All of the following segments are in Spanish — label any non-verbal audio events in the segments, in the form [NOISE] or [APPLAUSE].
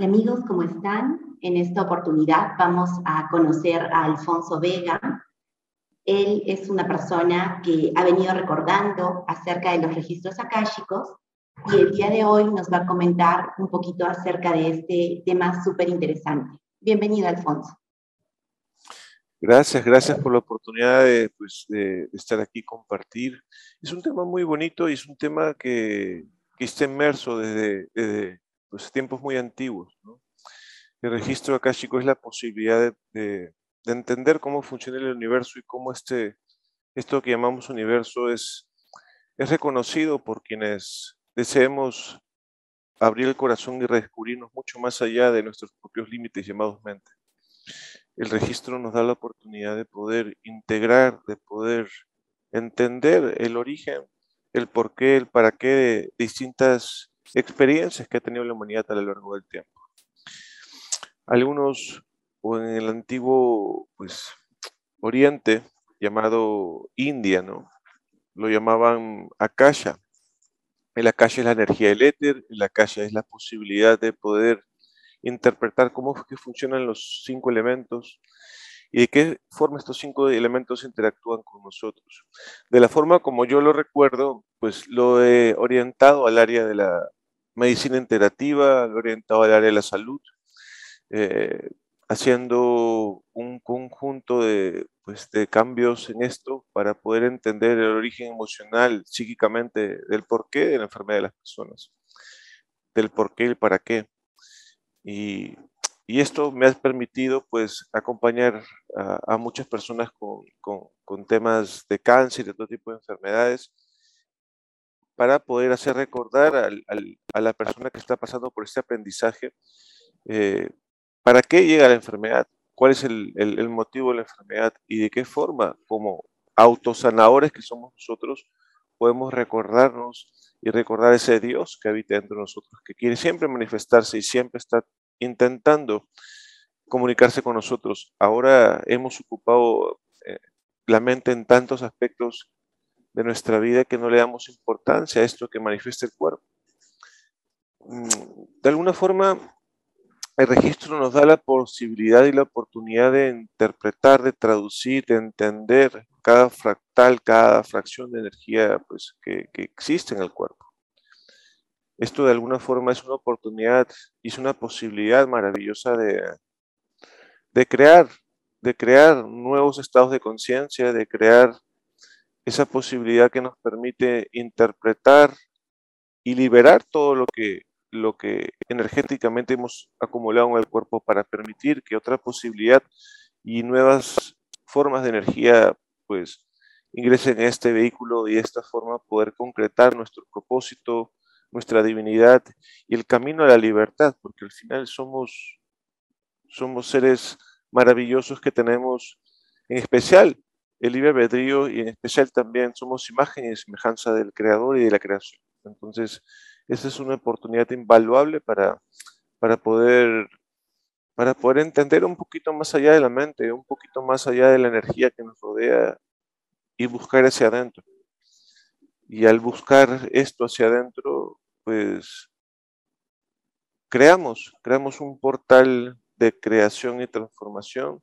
Amigos, ¿cómo están? En esta oportunidad vamos a conocer a Alfonso Vega. Él es una persona que ha venido recordando acerca de los registros akáshicos y el día de hoy nos va a comentar un poquito acerca de este tema súper interesante. Bienvenido, Alfonso. Gracias, gracias por la oportunidad de, pues, de, estar aquí compartir. Es un tema muy bonito y es un tema que, que está inmerso desde, desde pues, tiempos muy antiguos. El registro akáshico es la posibilidad de, de, entender cómo funciona el universo y cómo este, esto que llamamos universo es, es reconocido por quienes deseemos abrir el corazón y redescubrirnos mucho más allá de nuestros propios límites llamados mente. El registro nos da la oportunidad de poder integrar, de poder entender el origen, el porqué, el para qué de distintas experiencias que ha tenido la humanidad a lo largo del tiempo. Algunos, o en el antiguo pues, Oriente, llamado India, ¿no? lo llamaban Akasha. El Akasha es la energía del éter, el Akasha es la posibilidad de poder interpretar cómo que funcionan los cinco elementos y de qué forma estos cinco elementos interactúan con nosotros. De la forma como yo lo recuerdo, pues lo he orientado al área de la medicina integrativa, orientado al área de la salud, eh, haciendo un conjunto de, pues, de cambios en esto para poder entender el origen emocional, psíquicamente, del porqué de la enfermedad de las personas, del porqué y el para qué. Y, y esto me ha permitido pues acompañar a, muchas personas con, con, con, temas de cáncer y todo tipo de enfermedades para poder hacer recordar a la persona que está pasando por este aprendizaje eh, para qué llega la enfermedad, cuál es el, motivo de la enfermedad y de qué forma, como autosanadores que somos nosotros, podemos recordarnos y recordar ese Dios que habita dentro de nosotros, que quiere siempre manifestarse y siempre está intentando comunicarse con nosotros. Ahora hemos ocupado eh, la mente en tantos aspectos de nuestra vida que no le damos importancia a esto que manifiesta el cuerpo. Mm, de alguna forma, el registro nos da la posibilidad y la oportunidad de interpretar, de traducir, de entender cada fractal, cada fracción de energía pues, que, que existe en el cuerpo. Esto de alguna forma es una oportunidad es una posibilidad maravillosa de, de crear, de crear nuevos estados de conciencia, de crear esa posibilidad que nos permite interpretar y liberar todo lo que, lo que energéticamente hemos acumulado en el cuerpo para permitir que otra posibilidad y nuevas formas de energía pues ingresen en este vehículo y de esta forma poder concretar nuestro propósito, nuestra divinidad y el camino a la libertad, porque al final somos, somos seres maravillosos que tenemos en especial el libre albedrío y en especial también somos imagen y semejanza del creador y de la creación. Entonces, esa es una oportunidad invaluable para, para, poder, para poder entender un poquito más allá de la mente, un poquito más allá de la energía que nos rodea y buscar hacia adentro. Y al buscar esto hacia adentro, pues creamos, creamos un portal de creación y transformación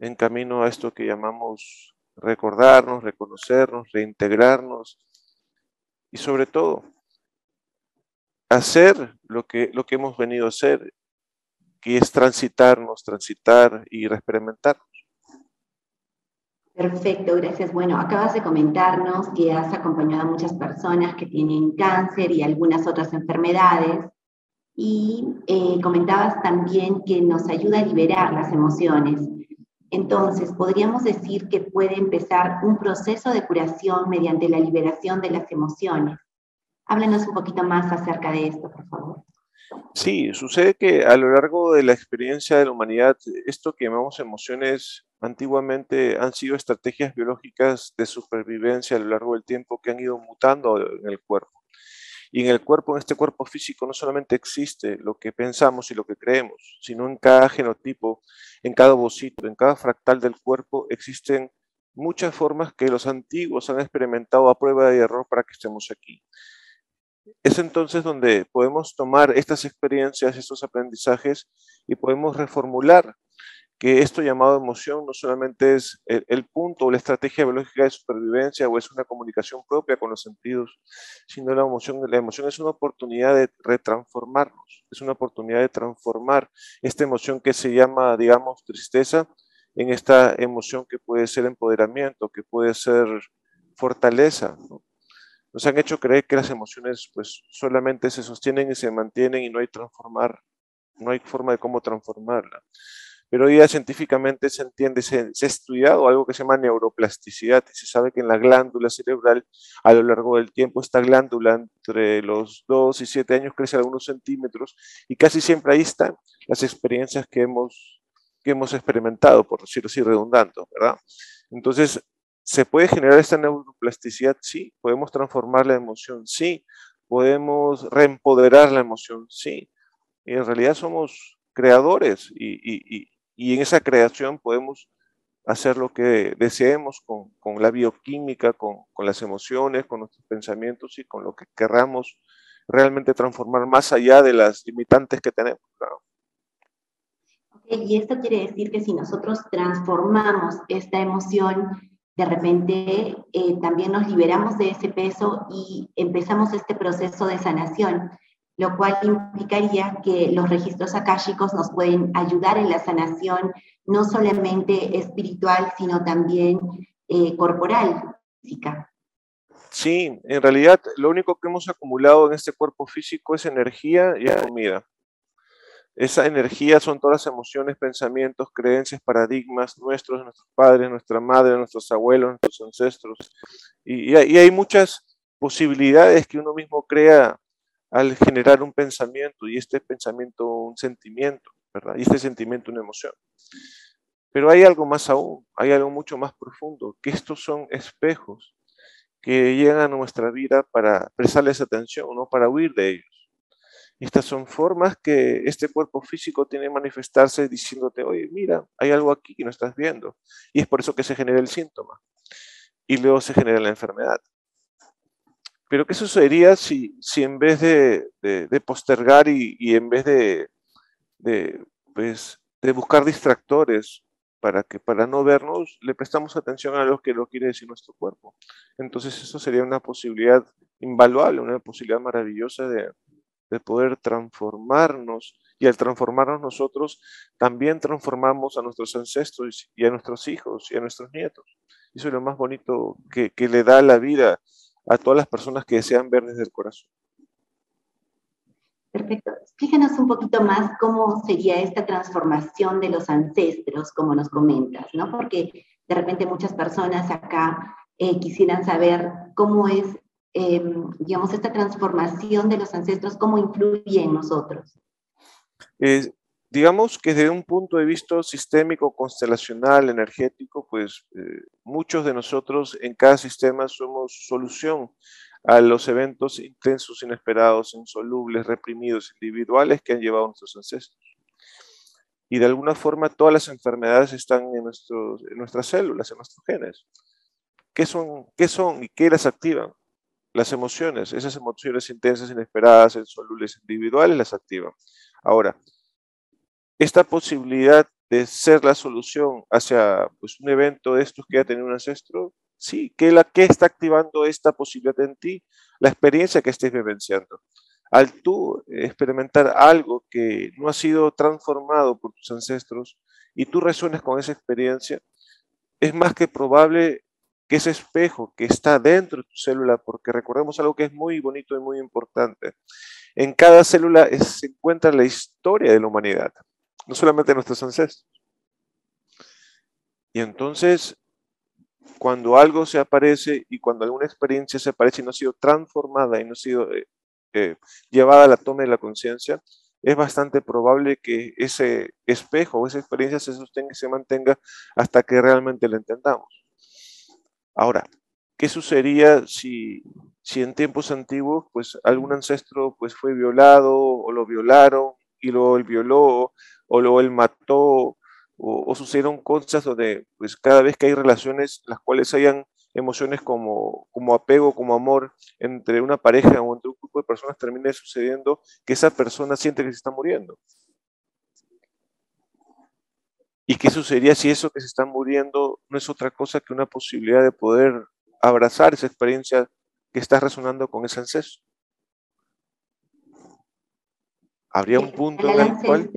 en camino a esto que llamamos recordarnos, reconocernos, reintegrarnos y sobre todo hacer lo que, lo que hemos venido a hacer, que es transitarnos, transitar y experimentarnos. Perfecto, gracias. Bueno, acabas de comentarnos que has acompañado a muchas personas que tienen cáncer y algunas otras enfermedades y eh, comentabas también que nos ayuda a liberar las emociones. Entonces, podríamos decir que puede empezar un proceso de curación mediante la liberación de las emociones. Háblanos un poquito más acerca de esto, por favor. Sí, sucede que a lo largo de la experiencia de la humanidad, esto que llamamos emociones antiguamente han sido estrategias biológicas de supervivencia a lo largo del tiempo que han ido mutando en el cuerpo. Y en el cuerpo, en este cuerpo físico, no solamente existe lo que pensamos y lo que creemos, sino en cada genotipo, en cada ovocito, en cada fractal del cuerpo existen muchas formas que los antiguos han experimentado a prueba de error para que estemos aquí. es entonces donde podemos tomar estas experiencias, estos aprendizajes y podemos reformular que esto llamado emoción no solamente es el, punto o la estrategia biológica de supervivencia o es una comunicación propia con los sentidos, sino la emoción, la emoción es una oportunidad de retransformarnos, es una oportunidad de transformar esta emoción que se llama, digamos, tristeza en esta emoción que puede ser empoderamiento, que puede ser fortaleza. Nos han hecho creer que las emociones pues solamente se sostienen y se mantienen y no hay transformar, no hay forma de cómo transformarla pero hoy ya científicamente se entiende, se, ha estudiado algo que se llama neuroplasticidad y se sabe que en la glándula cerebral a lo largo del tiempo esta glándula entre los 2 y 7 años crece algunos centímetros y casi siempre ahí están las experiencias que hemos, que hemos experimentado, por decirlo así, redundando, ¿verdad? Entonces, ¿se puede generar esta neuroplasticidad? Sí. ¿Podemos transformar la emoción? Sí. ¿Podemos reempoderar la emoción? Sí. Y en realidad somos creadores y, y en esa creación podemos hacer lo que deseemos con, con la bioquímica, con, con, las emociones, con nuestros pensamientos y con lo que querramos realmente transformar más allá de las limitantes que tenemos. y esto quiere decir que si nosotros transformamos esta emoción, de repente eh, también nos liberamos de ese peso y empezamos este proceso de sanación lo cual implicaría que los registros akáshicos nos pueden ayudar en la sanación no solamente espiritual, sino también eh, corporal, física. Sí, en realidad lo único que hemos acumulado en este cuerpo físico es energía y comida. Esa energía son todas las emociones, pensamientos, creencias, paradigmas nuestros, nuestros padres, nuestra madre, nuestros abuelos, nuestros ancestros. Y, y hay muchas posibilidades que uno mismo crea al generar un pensamiento y este pensamiento un sentimiento, ¿verdad? Y este sentimiento una emoción. Pero hay algo más aún, hay algo mucho más profundo, que estos son espejos que llegan a nuestra vida para prestarles atención, no para huir de ellos. Estas son formas que este cuerpo físico tiene que manifestarse diciéndote, oye, mira, hay algo aquí que no estás viendo. Y es por eso que se genera el síntoma. Y luego se genera la enfermedad. Pero ¿qué sucedería si, si en vez de, postergar y, en vez de, pues, de buscar distractores para, que, para no vernos, le prestamos atención a lo que lo quiere decir nuestro cuerpo? Entonces eso sería una posibilidad invaluable, una posibilidad maravillosa de, de poder transformarnos y al transformarnos nosotros, también transformamos a nuestros ancestros y a nuestros hijos y a nuestros nietos. Eso es lo más bonito que, que le da la vida a todas las personas que desean ver desde el corazón. Perfecto. Explíquenos un poquito más cómo sería esta transformación de los ancestros, como nos comentas, ¿no? Porque de repente muchas personas acá eh, quisieran saber cómo es, em, digamos, esta transformación de los ancestros, cómo influye en nosotros. Eh, digamos que desde un punto de vista sistémico, constelacional, energético, pues eh, muchos de nosotros en cada sistema somos solución a los eventos intensos, inesperados, insolubles, reprimidos, individuales que han llevado nuestros ancestros. Y de alguna forma todas las enfermedades están en, nuestros, en nuestras células, en nuestros genes. ¿Qué son, ¿Qué son y qué las activan? Las emociones, esas emociones intensas, inesperadas, insolubles, individuales, las activan. Ahora, esta posibilidad de ser la solución hacia pues, un evento de estos que ha tenido un ancestro, sí, ¿qué, la, ¿qué está activando esta posibilidad en ti? La experiencia que estés vivenciando. Al tú experimentar algo que no ha sido transformado por tus ancestros y tú resuenas con esa experiencia, es más que probable que ese espejo que está dentro de tu célula, porque recordemos algo que es muy bonito y muy importante, en cada célula se encuentra la historia de la humanidad no solamente nuestros ancestros. Y entonces, cuando algo se aparece y cuando alguna experiencia se aparece y no ha sido transformada y no ha sido eh, eh, llevada a la toma de la conciencia, es bastante probable que ese espejo o esa experiencia se sostenga y se mantenga hasta que realmente la entendamos. Ahora, ¿qué sucedería si, si en tiempos antiguos pues algún ancestro pues fue violado o lo violaron y luego él violó o luego él mató, o, sucedieron cosas donde pues cada vez que hay relaciones las cuales hayan emociones como, como apego, como amor entre una pareja o entre un grupo de personas, termine sucediendo que esa persona siente que se está muriendo. ¿Y qué sucedería si eso que se está muriendo no es otra cosa que una posibilidad de poder abrazar esa experiencia que está resonando con ese ancestro? Habría un punto en el cual...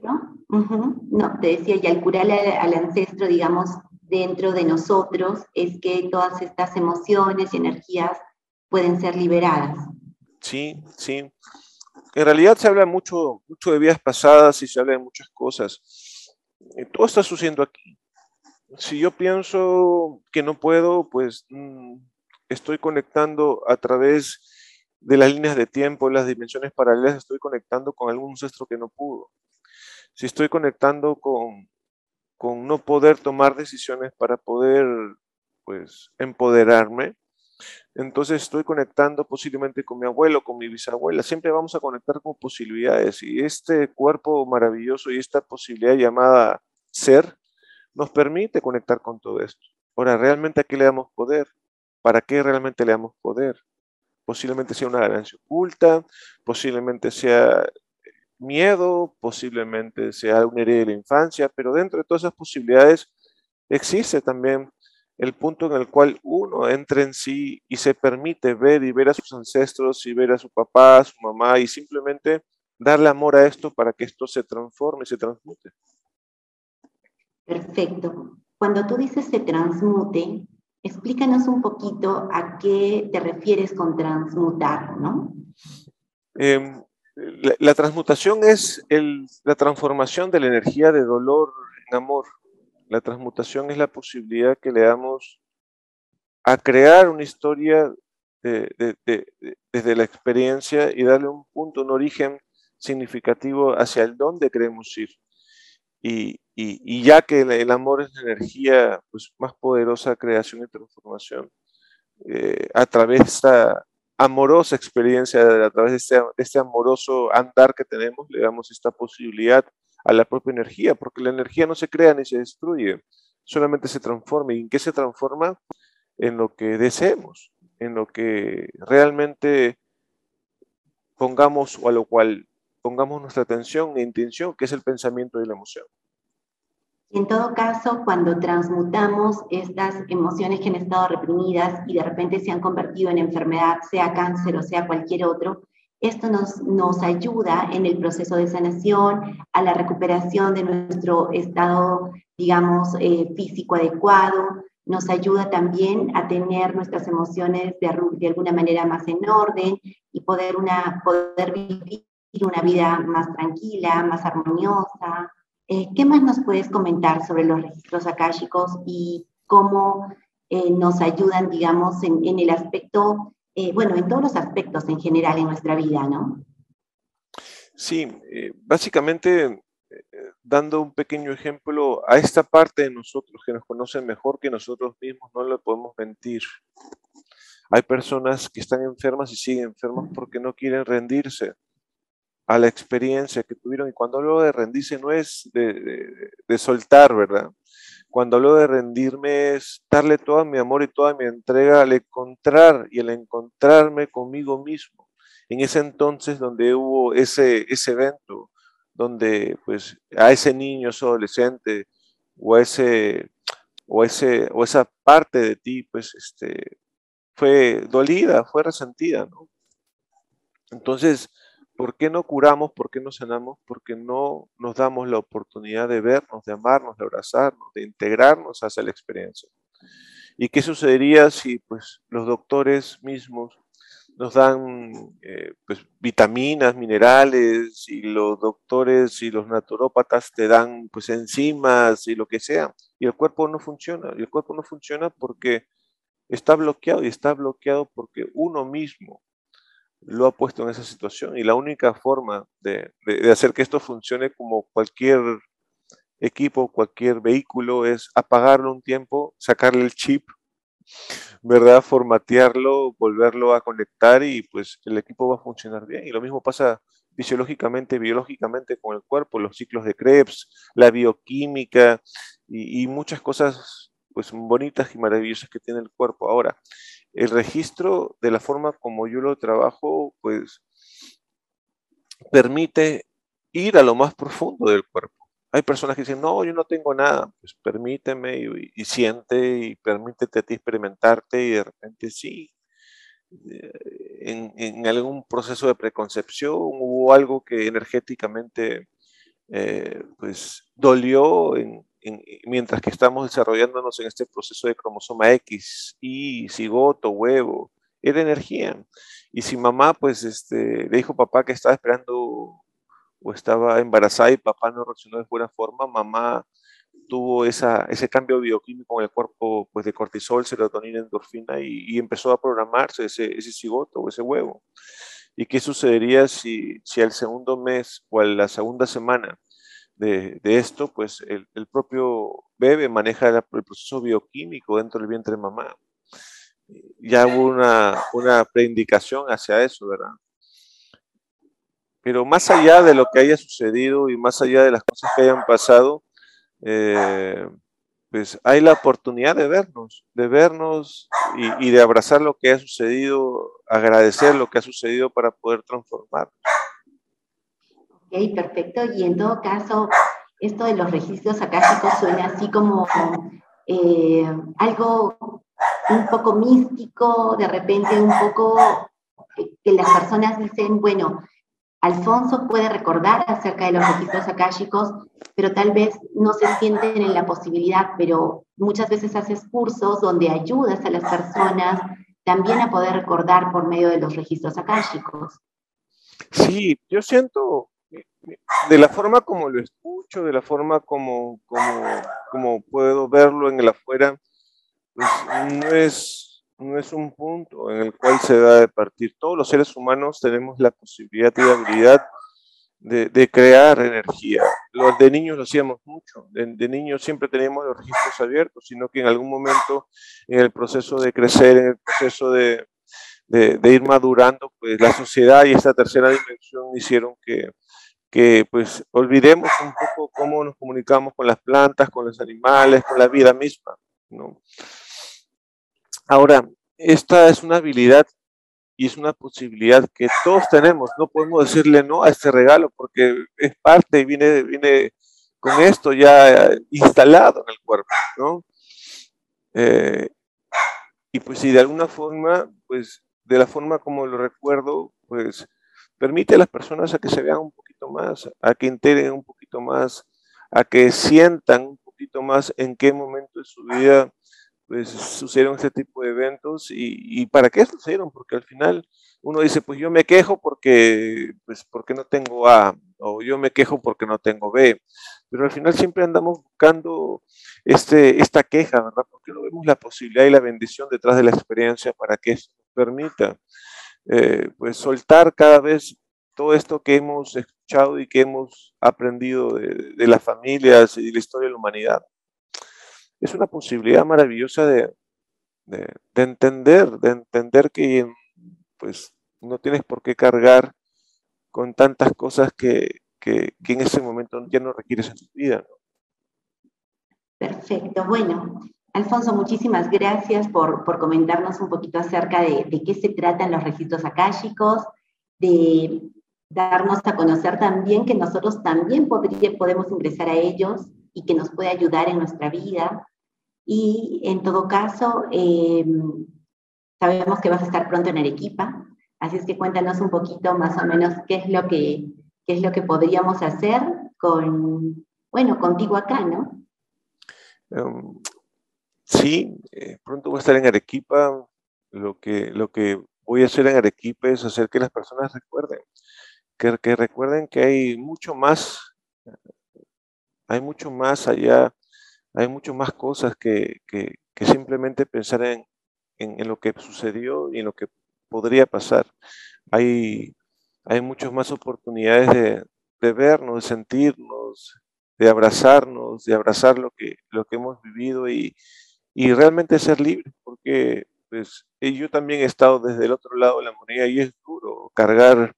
No, te decía, y al curar al, ancestro, digamos, dentro de nosotros, es que todas estas emociones y energías pueden ser liberadas. Sí, sí. En realidad se habla mucho, mucho de vidas pasadas y se habla de muchas cosas todo está sucediendo aquí. Si yo pienso que no puedo, pues mm, estoy conectando a través de las líneas de tiempo, las dimensiones paralelas, estoy conectando con algún ancestro que no pudo. Si estoy conectando con, con no poder tomar decisiones para poder, pues, empoderarme, entonces estoy conectando posiblemente con mi abuelo, con mi bisabuela. Siempre vamos a conectar con posibilidades y este cuerpo maravilloso y esta posibilidad llamada ser nos permite conectar con todo esto. Ahora, ¿realmente a qué le damos poder? ¿Para qué realmente le damos poder? Posiblemente sea una ganancia oculta, posiblemente sea miedo, posiblemente sea una herida de la infancia, pero dentro de todas esas posibilidades existe también el punto en el cual uno entra en sí y se permite ver y ver a sus ancestros y ver a su papá, a su mamá y simplemente darle amor a esto para que esto se transforme y se transmute. Perfecto. Cuando tú dices se transmute, explícanos un poquito a qué te refieres con transmutar, ¿no? Em, la, transmutación es la transformación de la energía de dolor en amor. La transmutación es la posibilidad que le damos a crear una historia desde la experiencia y darle un punto, un origen significativo hacia el dónde queremos ir. Y, ya que el, amor es la energía pues, más poderosa creación y transformación, eh, a través de esta amorosa experiencia, a través de este, este amoroso andar que tenemos, le damos esta posibilidad a la propia energía, porque la energía no se crea ni se destruye, solamente se transforma. ¿Y en qué se transforma? En lo que deseemos, en lo que realmente pongamos o a lo cual pongamos nuestra atención e intención, que es el pensamiento y la emoción. En todo caso, cuando transmutamos estas emociones que han estado reprimidas y de repente se han convertido en enfermedad, sea cáncer o sea cualquier otro, esto nos, nos ayuda en el proceso de sanación, a la recuperación de nuestro estado, digamos, eh, físico adecuado, nos ayuda también a tener nuestras emociones de, de, alguna manera más en orden y poder, una, poder vivir una vida más tranquila, más armoniosa. Eh, ¿Qué más nos puedes comentar sobre los registros akáshicos y cómo eh, nos ayudan, digamos, en, en el aspecto eh, bueno, en todos los aspectos en general en nuestra vida, ¿no? Sí, eh, básicamente eh, dando un pequeño ejemplo a esta parte de nosotros que nos conocen mejor que nosotros mismos, no le podemos mentir. Hay personas que están enfermas y siguen enfermas porque no quieren rendirse a la experiencia que tuvieron. Y cuando hablo de rendirse no es de soltar, ¿verdad? Cuando hablo de rendirme es darle todo mi amor y toda mi entrega al encontrar y al encontrarme conmigo mismo. En ese entonces donde hubo ese, ese evento, donde pues a ese niño, ese adolescente o ese o ese o esa parte de ti pues este fue dolida, fue resentida, ¿no? Entonces, ¿Por qué no curamos? ¿Por qué no sanamos? Porque no nos damos la oportunidad de vernos, de amarnos, de abrazarnos, de integrarnos hacia la experiencia. ¿Y qué sucedería si pues, los doctores mismos nos dan eh, pues, vitaminas, minerales, y los doctores y los naturópatas te dan pues, enzimas y lo que sea, y el cuerpo no funciona? Y el cuerpo no funciona porque está bloqueado y está bloqueado porque uno mismo lo ha puesto en esa situación. Y la única forma de, hacer que esto funcione como cualquier equipo, cualquier vehículo, es apagarlo un tiempo, sacarle el chip, ¿verdad? Formatearlo, volverlo a conectar y pues el equipo va a funcionar bien. Y lo mismo pasa fisiológicamente, biológicamente con el cuerpo, los ciclos de Krebs, la bioquímica y, y muchas cosas pues bonitas y maravillosas que tiene el cuerpo. Ahora, el registro de la forma como yo lo trabajo, pues permite ir a lo más profundo del cuerpo. Hay personas que dicen, no, yo no tengo nada, pues permíteme y, siente y permítete a ti experimentarte y de repente sí, eh, en, algún proceso de preconcepción hubo algo que energéticamente eh, pues dolió en, mientras que estamos desarrollándonos en este proceso de cromosoma X, Y, cigoto, huevo, era energía. Y si mamá, pues, este, le dijo papá que estaba esperando o estaba embarazada y papá no reaccionó de buena forma, mamá tuvo esa, ese cambio bioquímico en el cuerpo pues, de cortisol, serotonina, endorfina y, empezó a programarse ese, ese cigoto o ese huevo. ¿Y qué sucedería si, si al segundo mes o a la segunda semana de, esto, pues el, propio bebé maneja el proceso bioquímico dentro del vientre de mamá. Ya hubo una, una preindicación hacia eso, ¿verdad? Pero más allá de lo que haya sucedido y más allá de las cosas que hayan pasado, eh, pues hay la oportunidad de vernos, de vernos y, y, de abrazar lo que ha sucedido, agradecer lo que ha sucedido para poder transformar perfecto. Y en todo caso, esto de los registros akáshicos suena así como eh, algo un poco místico, de repente un poco que las personas dicen, bueno, Alfonso puede recordar acerca de los registros akáshicos, pero tal vez no se sienten en la posibilidad, pero muchas veces haces cursos donde ayudas a las personas también a poder recordar por medio de los registros akáshicos. Sí, yo siento, de la forma como lo escucho, de la forma como, como, puedo verlo en el afuera, pues no es, no es un punto en el cual se da de partir. Todos los seres humanos tenemos la posibilidad y la habilidad de, crear energía. Los de niños lo hacíamos mucho. De, niños siempre teníamos los registros abiertos, sino que en algún momento en el proceso de crecer, en el proceso de, de ir madurando, pues la sociedad y esta tercera dimensión hicieron que que pues olvidemos un poco cómo nos comunicamos con las plantas, con los animales, con la vida misma. ¿no? Ahora, esta es una habilidad y es una posibilidad que todos tenemos. No podemos decirle no a este regalo porque es parte y viene, viene con esto ya instalado en el cuerpo. ¿no? Eh, y pues si de alguna forma, pues de la forma como lo recuerdo, pues permite a las personas a que se vean un poquito más, a que integren un poquito más, a que sientan un poquito más en qué momento de su vida pues sucedieron este tipo de eventos y, para qué sucedieron, porque al final uno dice, pues yo me quejo porque, pues porque no tengo A, o yo me quejo porque no tengo B, pero al final siempre andamos buscando este, esta queja, ¿verdad? Porque no vemos la posibilidad y la bendición detrás de la experiencia para que eso permita eh, pues soltar cada vez todo esto que hemos escuchado y que hemos aprendido de, las familias y de la historia de la humanidad. Es una posibilidad maravillosa de, entender, de entender que pues no tienes por qué cargar con tantas cosas que, en ese momento ya no requieres en tu vida. Perfecto, bueno, Alfonso, muchísimas gracias por, comentarnos un poquito acerca de, qué se tratan los registros akáshicos, de darnos a conocer también que nosotros también podemos ingresar a ellos y que nos puede ayudar en nuestra vida. Y en todo caso, em, sabemos que vas a estar pronto en Arequipa, así es que cuéntanos un poquito más o menos qué es lo que, qué es lo que podríamos hacer con, bueno, contigo acá, ¿no? Em, Sí, eh, pronto voy a estar en Arequipa. Lo que, lo que voy a hacer en Arequipa es hacer que las personas recuerden, que, que recuerden que hay mucho más, hay mucho más allá, hay mucho más cosas que, que, simplemente pensar en, en, lo que sucedió y en lo que podría pasar. Hay, hay muchas más oportunidades de, de vernos, de sentirnos, de abrazarnos, de abrazar lo que, lo que hemos vivido y, y realmente ser libre, porque pues, eh, yo también he estado desde el otro lado de la moneda y es duro cargar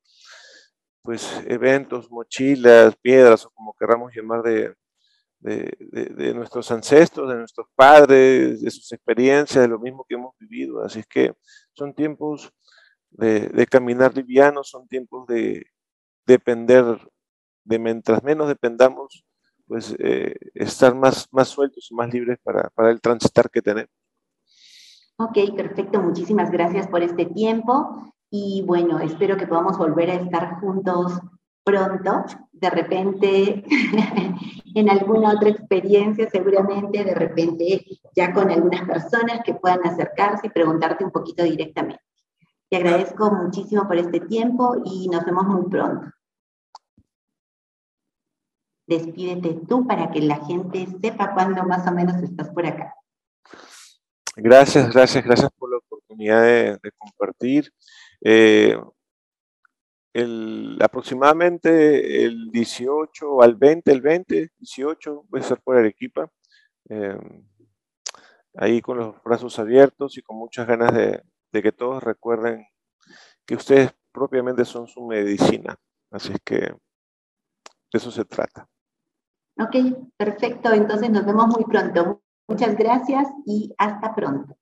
pues eventos, mochilas, piedras o como queramos llamar de, de, nuestros ancestros, de nuestros padres, de sus experiencias, de lo mismo que hemos vivido. Así es que son tiempos de, caminar livianos, son tiempos de depender, de mientras menos dependamos, pues eh, estar más, más sueltos y más libres para, para el transitar que tenemos. Ok, perfecto. Muchísimas gracias por este tiempo y bueno, espero que podamos volver a estar juntos pronto, de repente [LAUGHS] en alguna otra experiencia, seguramente de repente ya con algunas personas que puedan acercarse y preguntarte un poquito directamente. Te agradezco muchísimo por este tiempo y nos vemos muy pronto. Despídete tú para que la gente sepa cuándo más o menos estás por acá. Gracias, gracias, gracias por la oportunidad de, compartir. Eh, el, aproximadamente el 18 al 20, el 20, 18, voy a estar por Arequipa, eh, ahí con los brazos abiertos y con muchas ganas de, de, que todos recuerden que ustedes propiamente son su medicina. Así es que de eso se trata. Ok, perfecto. Entonces nos vemos muy pronto. Muchas gracias y hasta pronto.